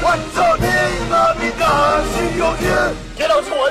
我操你妈逼的心有病！别老是我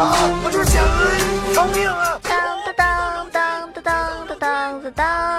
就被炸死了！我就是想你偿命啊！当当当当当当当当当！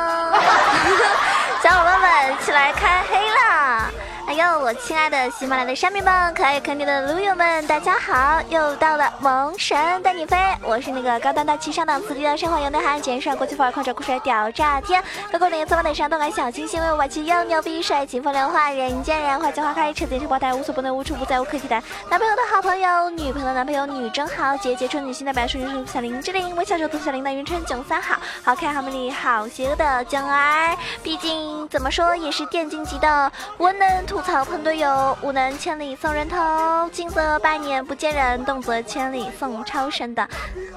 亲爱的喜马拉雅的山民们，可爱可爱的撸友们，大家好！又到了萌神带你飞，我是那个高端大气上档次、低调奢华有内涵、简上国际范儿、狂拽酷帅屌炸天、高过脸、侧弯的上动感小清新、威武霸气又牛逼、帅气风流话、人见人花见花开、车见车爆胎、无所不能、无处不在、无可替代。男朋友的好朋友，女朋友的男朋友，女真好，姐姐春女心代表，顺顺小林志玲，微笑着涂小林的云春九三好，好看好美丽好邪恶的囧儿。毕竟怎么说也是电竞级的，我能吐槽喷队友，武能千里送人头，近则百年不见人，动则千里送超神的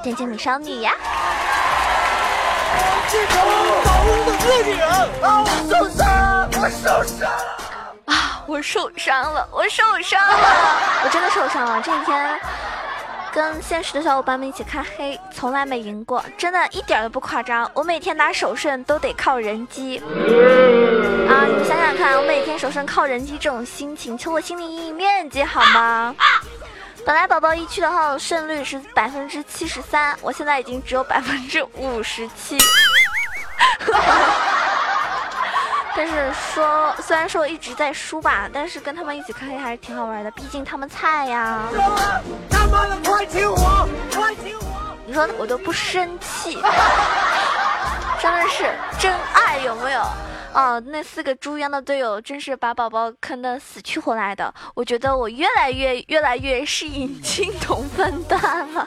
电竞美少女呀！啊，我受伤，我受伤了！啊，我受伤了，我受伤了，我真的受伤了。这一天跟现实的小伙伴们一起开黑，从来没赢过，真的一点都不夸张。我每天打首胜都得靠人机啊！你们想想看，我每天首胜靠人机，这种心情，求我心理阴影面积好吗？本来宝宝一区的话胜率是百分之七十三，我现在已经只有百分之五十七。但是说，虽然说一直在输吧，但是跟他们一起开黑还是挺好玩的，毕竟他们菜呀。他妈的，快听我，快听我！你说我都不生气，真的是真爱有没有？哦，那四个猪一样的队友真是把宝宝坑得死去活来的。我觉得我越来越越来越是隐 青同分段了。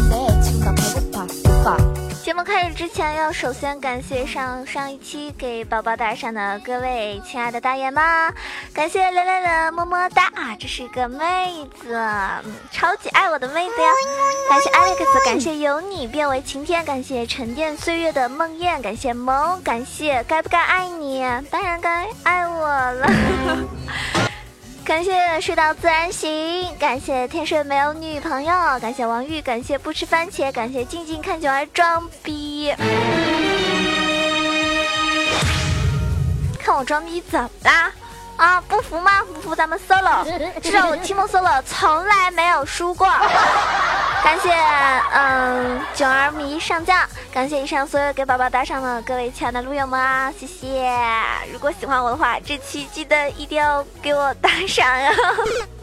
节目开始之前，要首先感谢上上一期给宝宝打赏的各位亲爱的大爷们，感谢来来的么么哒啊，这是一个妹子，超级爱我的妹子呀！感谢 Alex，感谢有你变为晴天，感谢沉淀岁月的梦魇，感谢萌，感谢该不该爱你，当然该爱我了。感谢睡到自然醒，感谢天水没有女朋友，感谢王玉，感谢不吃番茄，感谢静静看九儿装逼。看我装逼怎么啦？啊，不服吗？不服咱们 solo，至少我 team solo 从来没有输过。感谢嗯九儿迷上将，感谢以上所有给宝宝打赏的各位亲爱的撸友们啊，谢谢！如果喜欢我的话，这期记得一定要给我打赏呀。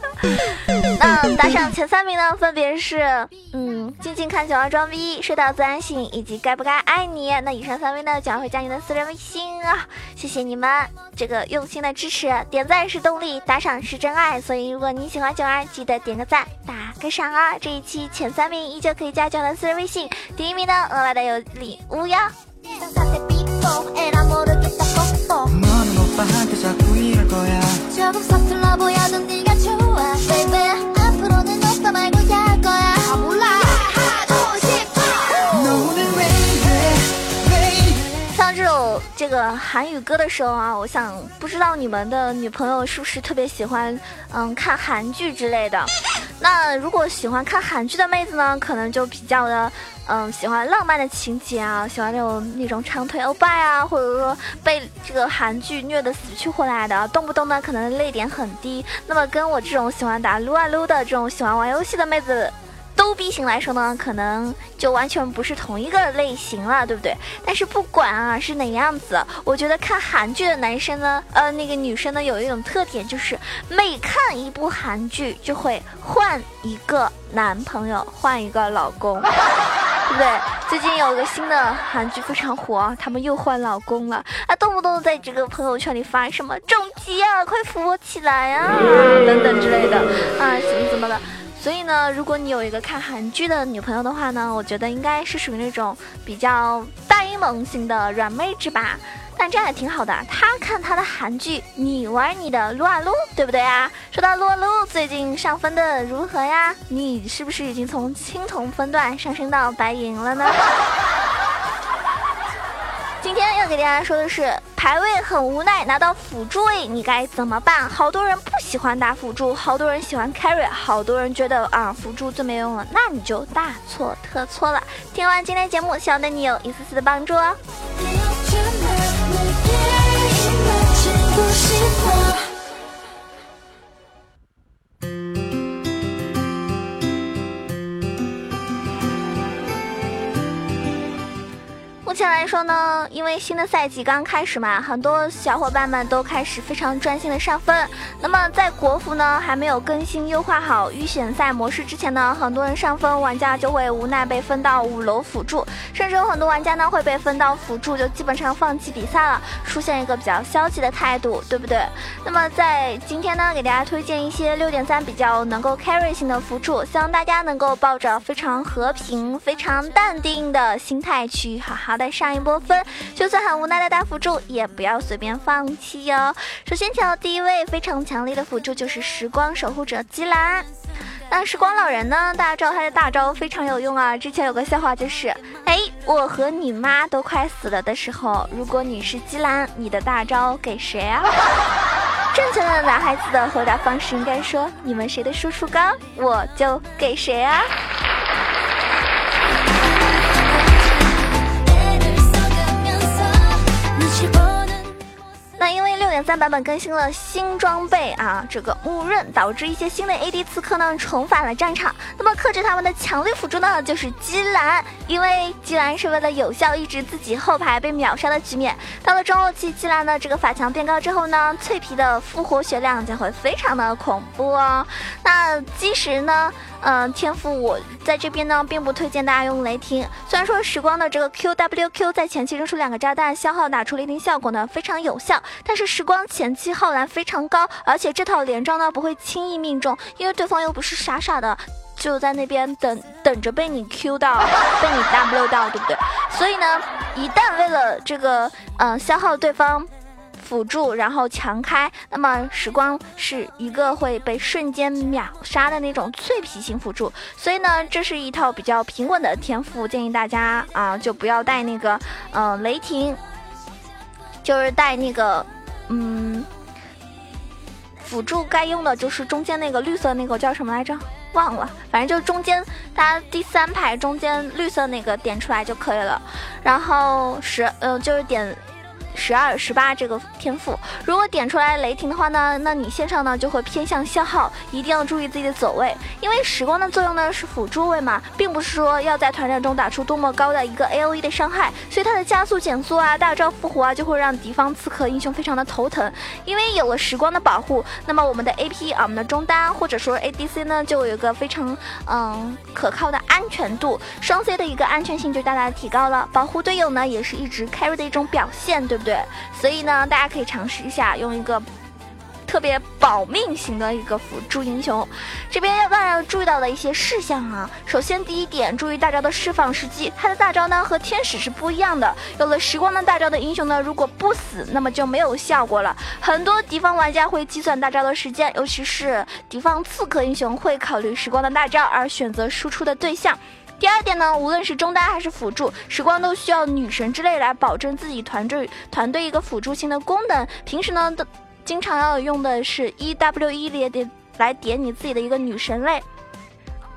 那打赏前三名呢，分别是嗯静静看九儿装逼、睡到自然醒以及该不该爱你。那以上三位呢，九儿会加你的私人微信啊，谢谢你们这个用心的支持，点赞是动力，打赏是真爱。所以如果你喜欢九儿，记得点个赞，打个赏啊！这一期前三名依旧可以加九儿的私人微信，第一名呢额外的有礼物哟。baby 앞으로는 오빠 말고 할 거야 아 몰라 这个韩语歌的时候啊，我想不知道你们的女朋友是不是特别喜欢嗯看韩剧之类的。那如果喜欢看韩剧的妹子呢，可能就比较的嗯喜欢浪漫的情节啊，喜欢那种那种长腿欧巴啊，或者说被这个韩剧虐得死去活来的，动不动呢可能泪点很低。那么跟我这种喜欢打撸啊撸的这种喜欢玩游戏的妹子。都优 B 型来说呢，可能就完全不是同一个类型了，对不对？但是不管啊是哪样子，我觉得看韩剧的男生呢，呃，那个女生呢，有一种特点，就是每看一部韩剧就会换一个男朋友，换一个老公。对不对？最近有个新的韩剧非常火，他们又换老公了啊，动不动在这个朋友圈里发什么“重疾啊，快扶我起来啊”等等之类的啊，怎么怎么的。所以呢，如果你有一个看韩剧的女朋友的话呢，我觉得应该是属于那种比较呆萌型的软妹子吧。但这样也挺好的，她看她的韩剧，你玩你的撸啊撸，对不对啊？说到撸啊撸，最近上分的如何呀？你是不是已经从青铜分段上升到白银了呢？今天要给大家说的是排位很无奈，拿到辅助位你该怎么办？好多人不喜欢打辅助，好多人喜欢 carry，好多人觉得啊辅助最没用了，那你就大错特错了。听完今天节目，希望对你有一丝丝的帮助哦。来说呢，因为新的赛季刚开始嘛，很多小伙伴们都开始非常专心的上分。那么在国服呢还没有更新优化好预选赛模式之前呢，很多人上分玩家就会无奈被分到五楼辅助，甚至有很多玩家呢会被分到辅助就基本上放弃比赛了，出现一个比较消极的态度，对不对？那么在今天呢，给大家推荐一些六点三比较能够 carry 型的辅助，希望大家能够抱着非常和平、非常淡定的心态去好好。的上上一波分，就算很无奈的打辅助，也不要随便放弃哦。首先抢到第一位非常强力的辅助就是时光守护者姬兰。那时光老人呢？大家知道他的大招非常有用啊。之前有个笑话就是，哎，我和你妈都快死了的时候，如果你是基兰，你的大招给谁啊？正确的男孩子的回答方式应该说，你们谁的输出高，我就给谁啊。三版本更新了新装备啊，这个木刃导致一些新的 AD 刺客呢重返了战场。那么克制他们的强力辅助呢就是金兰，因为姬兰是为了有效抑制自己后排被秒杀的局面。到了中后期，姬兰的这个法强变高之后呢，脆皮的复活血量将会非常的恐怖哦。那基石呢？嗯，天赋我在这边呢，并不推荐大家用雷霆。虽然说时光的这个 QWQ 在前期扔出两个炸弹，消耗打出雷霆效果呢非常有效，但是时光前期耗蓝非常高，而且这套连招呢不会轻易命中，因为对方又不是傻傻的就在那边等等着被你 Q 到，被你 W 到，对不对？所以呢，一旦为了这个嗯消耗对方。辅助，然后强开，那么时光是一个会被瞬间秒杀的那种脆皮型辅助，所以呢，这是一套比较平稳的天赋，建议大家啊，就不要带那个，嗯，雷霆，就是带那个，嗯，辅助该用的就是中间那个绿色那个叫什么来着？忘了，反正就是中间，大家第三排中间绿色那个点出来就可以了，然后十，呃，就是点。十二、十八这个天赋，如果点出来雷霆的话呢，那你线上呢就会偏向消耗，一定要注意自己的走位，因为时光的作用呢是辅助位嘛，并不是说要在团战中打出多么高的一个 A O E 的伤害，所以它的加速减速啊、大招复活啊，就会让敌方刺客英雄非常的头疼。因为有了时光的保护，那么我们的 A P 啊、我们的中单或者说 A D C 呢，就有一个非常嗯可靠的安全度，双 C 的一个安全性就大大的提高了。保护队友呢，也是一直 carry 的一种表现，对不对？对，所以呢，大家可以尝试一下用一个特别保命型的一个辅助英雄。这边要大家要注意到的一些事项啊，首先第一点，注意大招的释放时机，它的大招呢和天使是不一样的。有了时光的大招的英雄呢，如果不死，那么就没有效果了。很多敌方玩家会计算大招的时间，尤其是敌方刺客英雄会考虑时光的大招而选择输出的对象。第二点呢，无论是中单还是辅助，时光都需要女神之泪来保证自己团队团队一个辅助性的功能。平时呢，都经常要用的是 E W E 来点来点你自己的一个女神泪。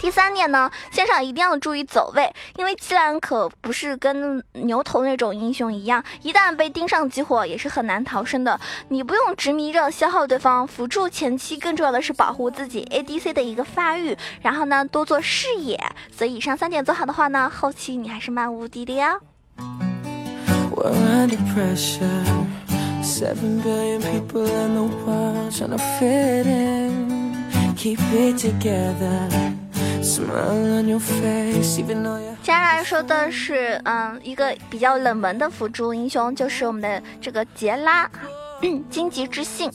第三点呢，线上一定要注意走位，因为季兰可不是跟牛头那种英雄一样，一旦被盯上激活也是很难逃生的。你不用执迷着消耗对方辅助，前期更重要的是保护自己 ADC 的一个发育，然后呢多做视野。所以以上三点做好的话呢，后期你还是蛮无敌的呀。We're under pressure. Seven billion people in the world trying to fit in. Keep it together. 接下来说的是，嗯，一个比较冷门的辅助英雄，就是我们的这个杰拉，荆棘之信。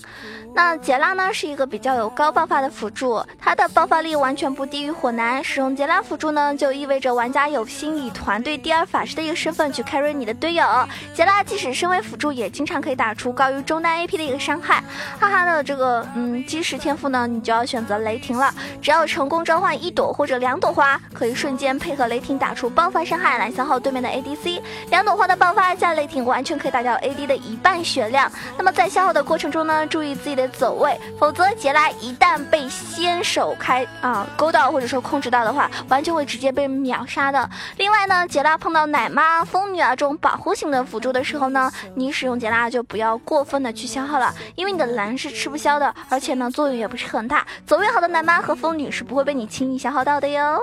那杰拉呢是一个比较有高爆发的辅助，他的爆发力完全不低于火男。使用杰拉辅助呢，就意味着玩家有心以团队第二法师的一个身份去 carry 你的队友。杰拉即使身为辅助，也经常可以打出高于中单 AP 的一个伤害。哈哈的这个嗯基石天赋呢，你就要选择雷霆了。只要成功召唤一朵或者两朵花，可以瞬间配合雷霆打出爆发伤害来消耗对面的 ADC。两朵花的爆发加雷霆，完全可以打掉 AD 的一半血量。那么在消耗的过程中呢，注意自己的走位，否则杰拉一旦被先手开啊勾到或者说控制到的话，完全会直接被秒杀的。另外呢，杰拉碰到奶妈、风女啊这种保护型的辅助的时候呢，你使用杰拉就不要过分的去消耗了，因为你的蓝是吃不消的，而且呢作用也不是很大。走位好的奶妈和风女是不会被你轻易消耗到的哟。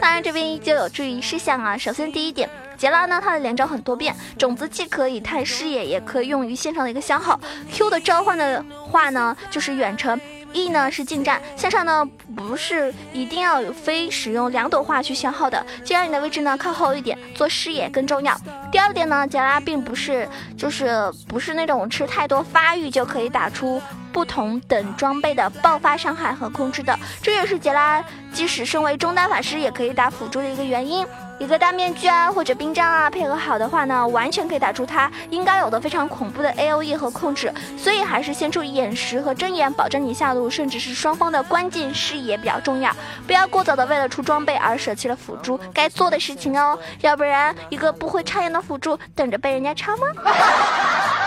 当然这边依旧有注意事项啊，首先第一点。杰拉呢，它的连招很多变，种子既可以探视野，也可以用于线上的一个消耗。Q 的召唤的话呢，就是远程。E 呢是近战，线上呢不是一定要非使用两朵花去消耗的，既然你的位置呢靠后一点，做视野更重要。第二点呢，杰拉并不是就是不是那种吃太多发育就可以打出不同等装备的爆发伤害和控制的，这也是杰拉即使身为中单法师也可以打辅助的一个原因。一个大面具啊，或者冰杖啊，配合好的话呢，完全可以打出他应该有的非常恐怖的 A O E 和控制。所以还是先出眼石和睁眼，保证你下路甚至是双方的关键视野比较重要。不要过早的为了出装备而舍弃了辅助该做的事情哦，要不然一个不会插眼的辅助等着被人家插吗？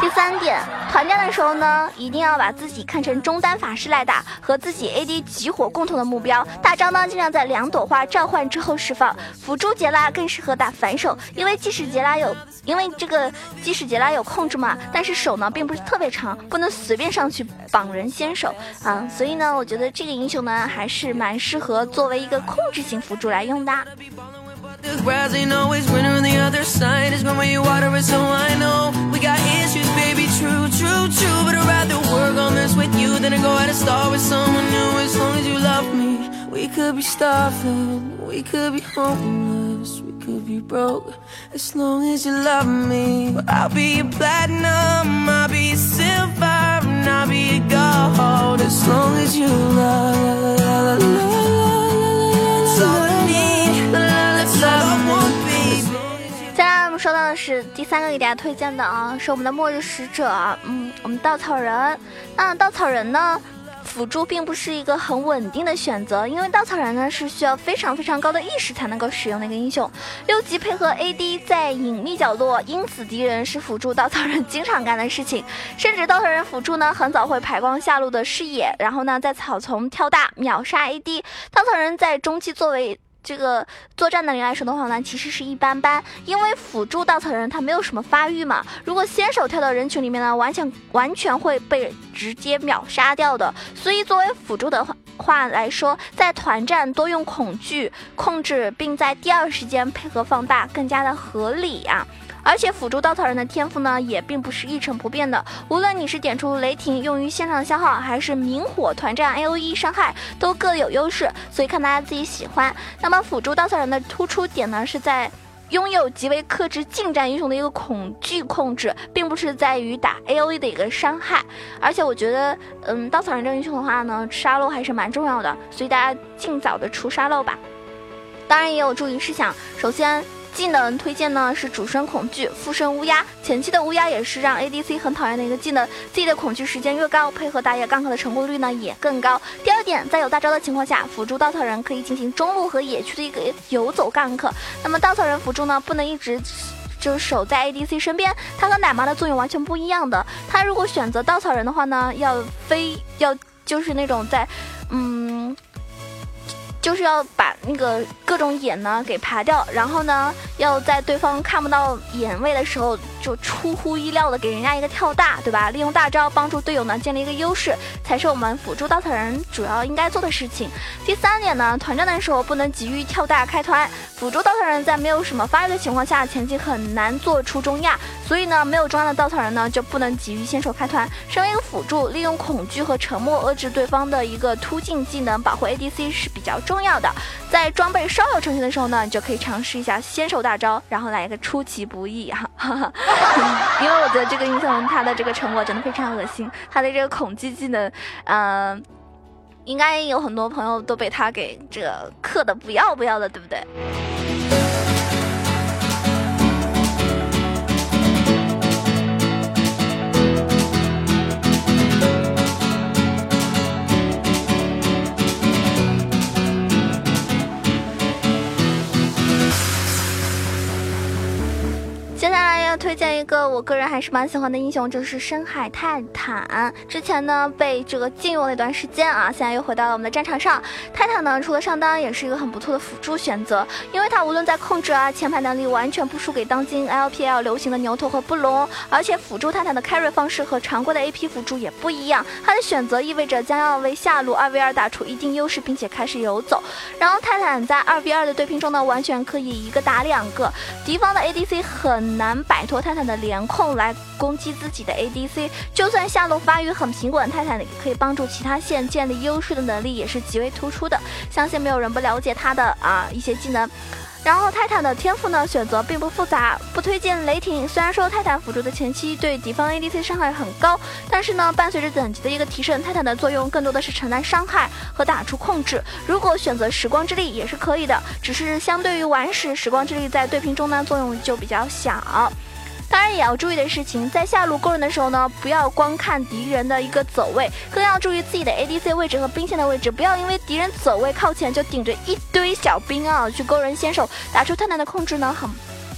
第三点，团战的时候呢，一定要把自己看成中单法师来打，和自己 AD 集火共同的目标。大招呢，尽量在两朵花召唤之后释放。辅助杰拉更适合打反手，因为即使杰拉有，因为这个即使杰拉有控制嘛，但是手呢并不是特别长，不能随便上去绑人先手啊。所以呢，我觉得这个英雄呢还是蛮适合作为一个控制型辅助来用的。Got issues, baby. True, true, true. But I'd rather work on this with you than to go out and start with someone new. As long as you love me, we could be starving, we could be homeless, we could be broke. As long as you love me, I'll be your platinum, I'll be your silver, and I'll be your gold. As long as you love, love, love, love, love. That's all I need. 说到的是第三个给大家推荐的啊，是我们的末日使者，嗯，我们稻草人。那稻草人呢，辅助并不是一个很稳定的选择，因为稻草人呢是需要非常非常高的意识才能够使用的一个英雄。六级配合 AD 在隐秘角落因此敌人是辅助稻草人经常干的事情，甚至稻草人辅助呢很早会排光下路的视野，然后呢在草丛跳大秒杀 AD。稻草人在中期作为这个作战能力来说的话呢，其实是一般般，因为辅助稻草人他没有什么发育嘛。如果先手跳到人群里面呢，完全完全会被直接秒杀掉的。所以作为辅助的话话来说，在团战多用恐惧控制，并在第二时间配合放大，更加的合理啊。而且辅助稻草人的天赋呢，也并不是一成不变的。无论你是点出雷霆用于线上的消耗，还是明火团战 A O E 伤害，都各有优势，所以看大家自己喜欢。那么辅助稻草人的突出点呢，是在拥有极为克制近战英雄的一个恐惧控制，并不是在于打 A O E 的一个伤害。而且我觉得，嗯，稻草人这个英雄的话呢，沙漏还是蛮重要的，所以大家尽早的出沙漏吧。当然也有注意事项，首先。技能推荐呢是主升恐惧，副升乌鸦。前期的乌鸦也是让 ADC 很讨厌的一个技能，自己的恐惧时间越高，配合打野 gank 的成功率呢也更高。第二点，在有大招的情况下，辅助稻草人可以进行中路和野区的一个游走 gank。那么稻草人辅助呢，不能一直。就是守在 ADC 身边，它和奶妈的作用完全不一样的。它如果选择稻草人的话呢，要飞要就是那种在，嗯。是要把那个各种眼呢给爬掉，然后呢，要在对方看不到眼位的时候，就出乎意料的给人家一个跳大，对吧？利用大招帮助队友呢建立一个优势，才是我们辅助稻草人主要应该做的事情。第三点呢，团战的时候不能急于跳大开团，辅助稻草人在没有什么发育的情况下，前期很难做出中亚，所以呢，没有中亚的稻草人呢就不能急于先手开团。身为一个辅助，利用恐惧和沉默遏制对方的一个突进技能，保护 ADC 是比较重要的。在装备稍有成型的时候呢，你就可以尝试一下先手大招，然后来一个出其不意哈，哈哈 因为我觉得这个英雄他的这个成果真的非常恶心，他的这个恐惧技能，嗯，应该有很多朋友都被他给这个克的不要不要的，对不对？荐一个我个人还是蛮喜欢的英雄，就是深海泰坦。之前呢被这个禁用了一段时间啊，现在又回到了我们的战场上。泰坦呢除了上单，也是一个很不错的辅助选择，因为他无论在控制啊、前排能力，完全不输给当今 LPL 流行的牛头和布隆。而且辅助泰坦的 carry 方式和常规的 AP 辅助也不一样，他的选择意味着将要为下路 2v2 打出一定优势，并且开始游走。然后泰坦在 2v2 的对拼中呢，完全可以一个打两个，敌方的 ADC 很难摆。脱泰坦的连控来攻击自己的 ADC，就算下路发育很平稳，泰坦也可以帮助其他线建立优势的能力也是极为突出的。相信没有人不了解他的啊一些技能。然后泰坦的天赋呢，选择并不复杂，不推荐雷霆。虽然说泰坦辅助的前期对敌方 ADC 伤害很高，但是呢，伴随着等级的一个提升，泰坦的作用更多的是承担伤害和打出控制。如果选择时光之力也是可以的，只是相对于顽石，时光之力在对拼中呢作用就比较小。当然也要注意的事情，在下路勾人的时候呢，不要光看敌人的一个走位，更要注意自己的 ADC 位置和兵线的位置，不要因为敌人走位靠前就顶着一堆小兵啊去勾人先手，打出太难的控制呢，很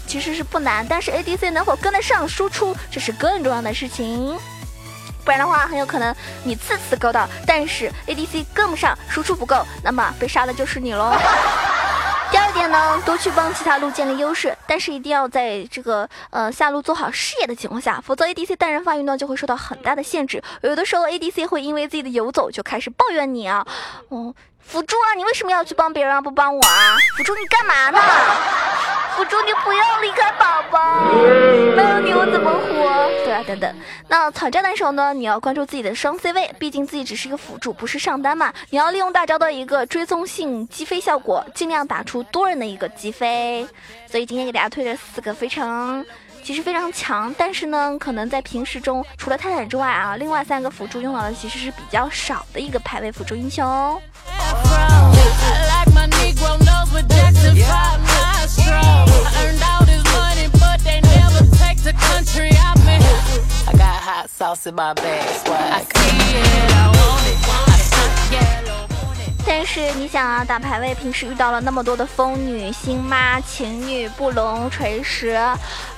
其实是不难，但是 ADC 能否跟得上输出，这是更重要的事情，不然的话很有可能你次次勾到，但是 ADC 跟不上，输出不够，那么被杀的就是你喽。第二点呢，多去帮其他路建立优势，但是一定要在这个呃下路做好视野的情况下，否则 ADC 单人发育呢就会受到很大的限制。有的时候 ADC 会因为自己的游走就开始抱怨你啊，哦，辅助啊，你为什么要去帮别人啊，不帮我啊？辅助你干嘛呢？辅助你不要离开宝宝，没有你我怎么活？对啊，等等。那草战的时候呢，你要关注自己的双 C 位，毕竟自己只是一个辅助，不是上单嘛。你要利用大招的一个追踪性击飞效果，尽量打出多人的一个击飞。所以今天给大家推了四个非常，其实非常强，但是呢，可能在平时中除了泰坦之外啊，另外三个辅助用到的其实是比较少的一个排位辅助英雄。但是你想啊，打排位平时遇到了那么多的疯女、星妈、情侣、布隆、锤石，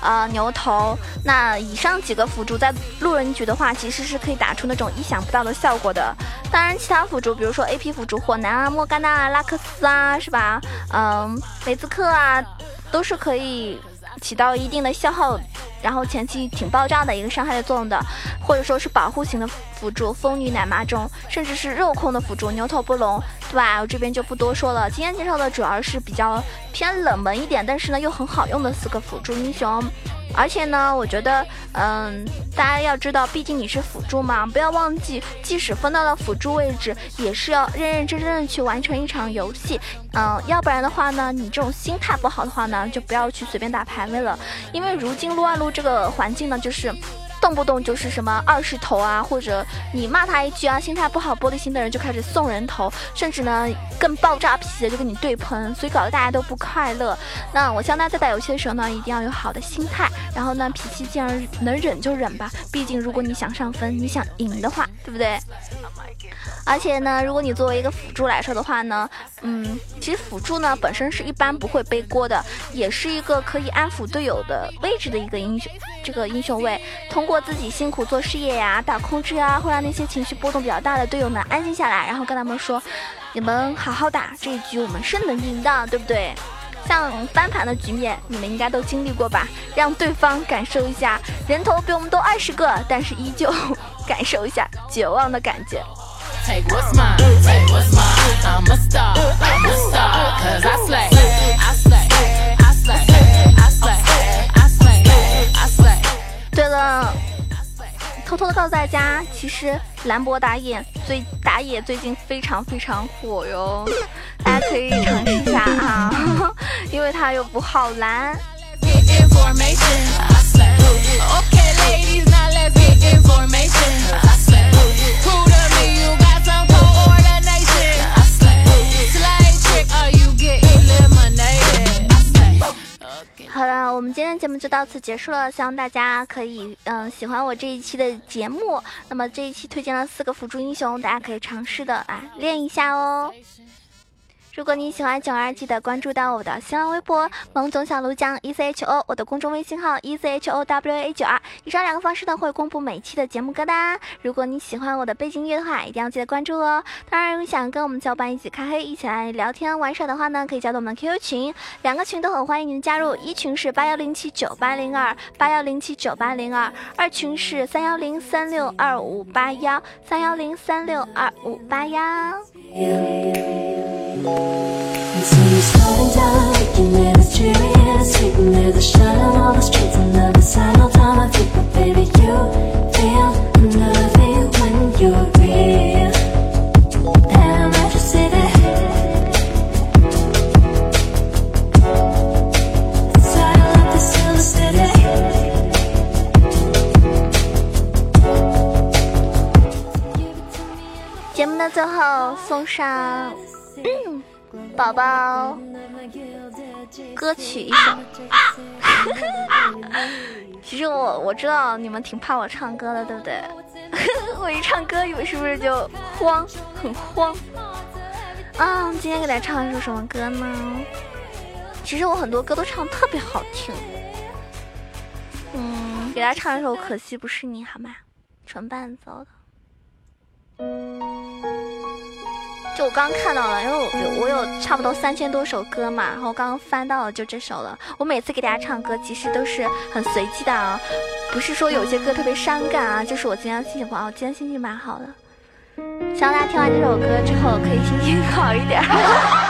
呃，牛头，那以上几个辅助在路人局的话，其实是可以打出那种意想不到的效果的。当然，其他辅助，比如说 AP 辅助火男啊、莫甘娜啊、拉克斯啊，是吧？嗯，雷兹克啊，都是可以。起到一定的消耗，然后前期挺爆炸的一个伤害的作用的，或者说是保护型的辅助，风女奶妈中，甚至是肉控的辅助，牛头不龙，对吧？我这边就不多说了。今天介绍的主要是比较偏冷门一点，但是呢又很好用的四个辅助英雄。而且呢，我觉得，嗯，大家要知道，毕竟你是辅助嘛，不要忘记，即使分到了辅助位置，也是要认认真真的去完成一场游戏，嗯，要不然的话呢，你这种心态不好的话呢，就不要去随便打排位了，因为如今撸啊撸这个环境呢，就是。动不动就是什么二十头啊，或者你骂他一句啊，心态不好、玻璃心的人就开始送人头，甚至呢更爆炸脾气的就跟你对喷，所以搞得大家都不快乐。那我希望大家在打游戏的时候呢，一定要有好的心态，然后呢脾气既然能忍就忍吧，毕竟如果你想上分、你想赢的话，对不对？而且呢，如果你作为一个辅助来说的话呢，嗯，其实辅助呢本身是一般不会背锅的，也是一个可以安抚队友的位置的一个英雄，这个英雄位，通过自己辛苦做事业呀、打控制啊，会让那些情绪波动比较大的队友们安静下来，然后跟他们说，你们好好打这一局，我们是能赢的，对不对？像翻盘的局面，你们应该都经历过吧？让对方感受一下人头比我们多二十个，但是依旧 感受一下绝望的感觉。Take what's mine, take what's mine. I'm a star, I'm a star. Cause I slay, I slay, I slay, I slay, I slay, I slay. 对了，偷偷的告诉大家，其实兰博打野最打野最近非常非常火哟，大家可以尝试一下啊，因为它又不耗蓝。Get information, I slay. Okay, ladies, now let's get information. I slay. Prove to me you got 好了，我们今天的节目就到此结束了，希望大家可以嗯、喜欢我这一期的节目。那么这一期推荐了四个辅助英雄，大家可以尝试的啊练一下哦。如果你喜欢囧儿，记得关注到我的新浪微博“萌总小卢酱 E C H O”，我的公众微信号 E C H O W A 九二。以上两个方式呢会公布每期的节目歌单。如果你喜欢我的背景音乐的话，一定要记得关注哦。当然，如果想跟我们小伙伴一起开黑、一起来聊天玩耍的话呢，可以加入我们 QQ 群，两个群都很欢迎您加入。一群是八幺零七九八零二八幺零七九八零二，二群是三幺零三六二五八幺三幺零三六二五八幺。And so you're slowing down, thinking that it's serious Sitting there, the shine on all the streets and never sign all time I think, but baby, you feel nothing when you're real And I just say that Inside of the silver city Give it to me 节目的最后送上嗯 宝宝歌曲一首。其实我我知道你们挺怕我唱歌的，对不对？我一唱歌，你们是不是就慌，很慌？啊，今天给大家唱一首什么歌呢？其实我很多歌都唱得特别好听。嗯，给大家唱一首《可惜不是你》好吗？纯伴奏的。就我刚刚看到了，因为我有我有差不多三千多首歌嘛，然后刚刚翻到了就这首了。我每次给大家唱歌，其实都是很随机的啊，不是说有些歌特别伤感啊，就是我今天心情不好，今天心情蛮好的。希望大家听完这首歌之后可以心情好一点。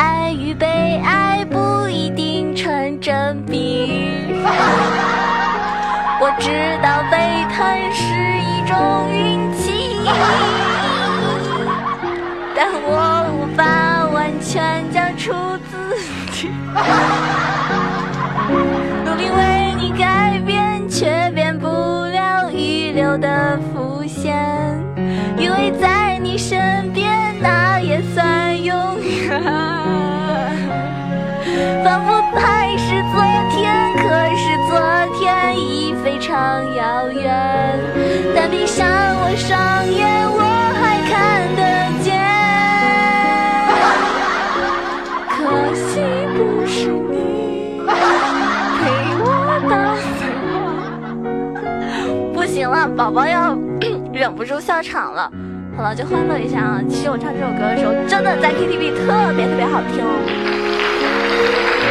爱与被爱不一定成正比。我知道被疼是一种运气，但我无法完全交出自己。努力为你改变，却变不了预留的双眼，我还看得见。可惜不是你陪我到最后。不行了，宝宝要忍不住笑场了。好了，就欢乐一下啊！其实我唱这首歌的时候，真的在 KTV 特别特别好听。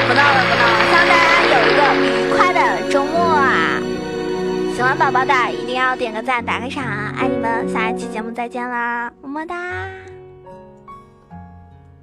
不闹了，不闹了，希望大家有一个愉快的周末啊！喜欢。宝宝的一定要点个赞，打个赏啊，爱你们！下一期节目再见啦，么么哒。